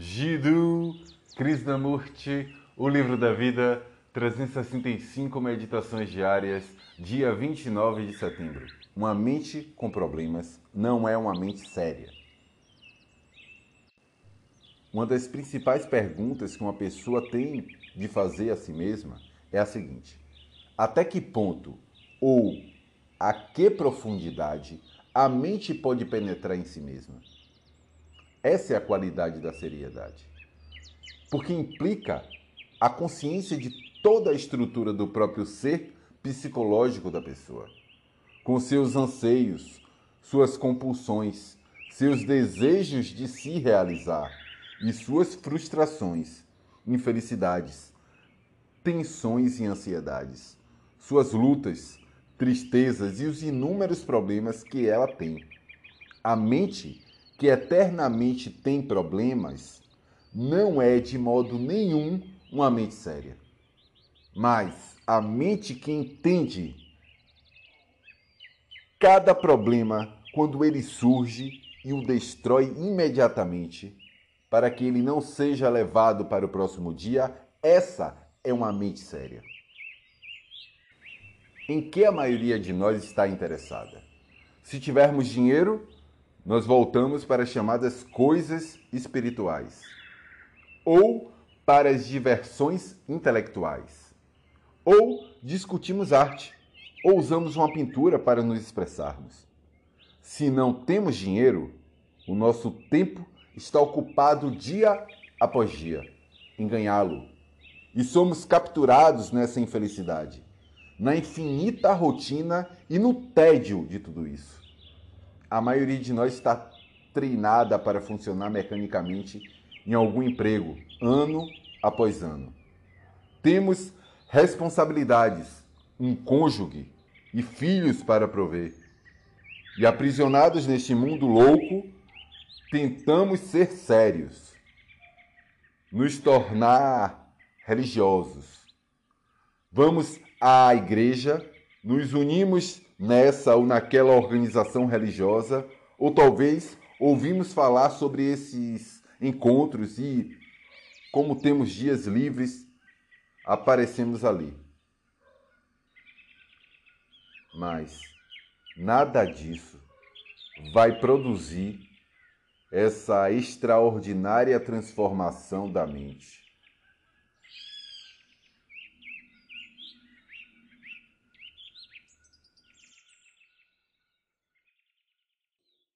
Jiddu Krishnamurti, O Livro da Vida, 365 Meditações Diárias, dia 29 de setembro. Uma mente com problemas não é uma mente séria. Uma das principais perguntas que uma pessoa tem de fazer a si mesma é a seguinte: até que ponto ou a que profundidade a mente pode penetrar em si mesma? Essa é a qualidade da seriedade. Porque implica a consciência de toda a estrutura do próprio ser psicológico da pessoa, com seus anseios, suas compulsões, seus desejos de se realizar e suas frustrações, infelicidades, tensões e ansiedades, suas lutas, tristezas e os inúmeros problemas que ela tem. A mente que eternamente tem problemas, não é de modo nenhum uma mente séria. Mas a mente que entende cada problema quando ele surge e o destrói imediatamente, para que ele não seja levado para o próximo dia, essa é uma mente séria. Em que a maioria de nós está interessada? Se tivermos dinheiro, nós voltamos para as chamadas coisas espirituais ou para as diversões intelectuais. Ou discutimos arte, ou usamos uma pintura para nos expressarmos. Se não temos dinheiro, o nosso tempo está ocupado dia após dia em ganhá-lo. E somos capturados nessa infelicidade, na infinita rotina e no tédio de tudo isso a maioria de nós está treinada para funcionar mecanicamente em algum emprego, ano após ano. Temos responsabilidades, um cônjuge e filhos para prover. E aprisionados neste mundo louco, tentamos ser sérios, nos tornar religiosos. Vamos à igreja, nos unimos nessa ou naquela organização religiosa, ou talvez ouvimos falar sobre esses encontros e, como temos dias livres, aparecemos ali. Mas nada disso vai produzir essa extraordinária transformação da mente.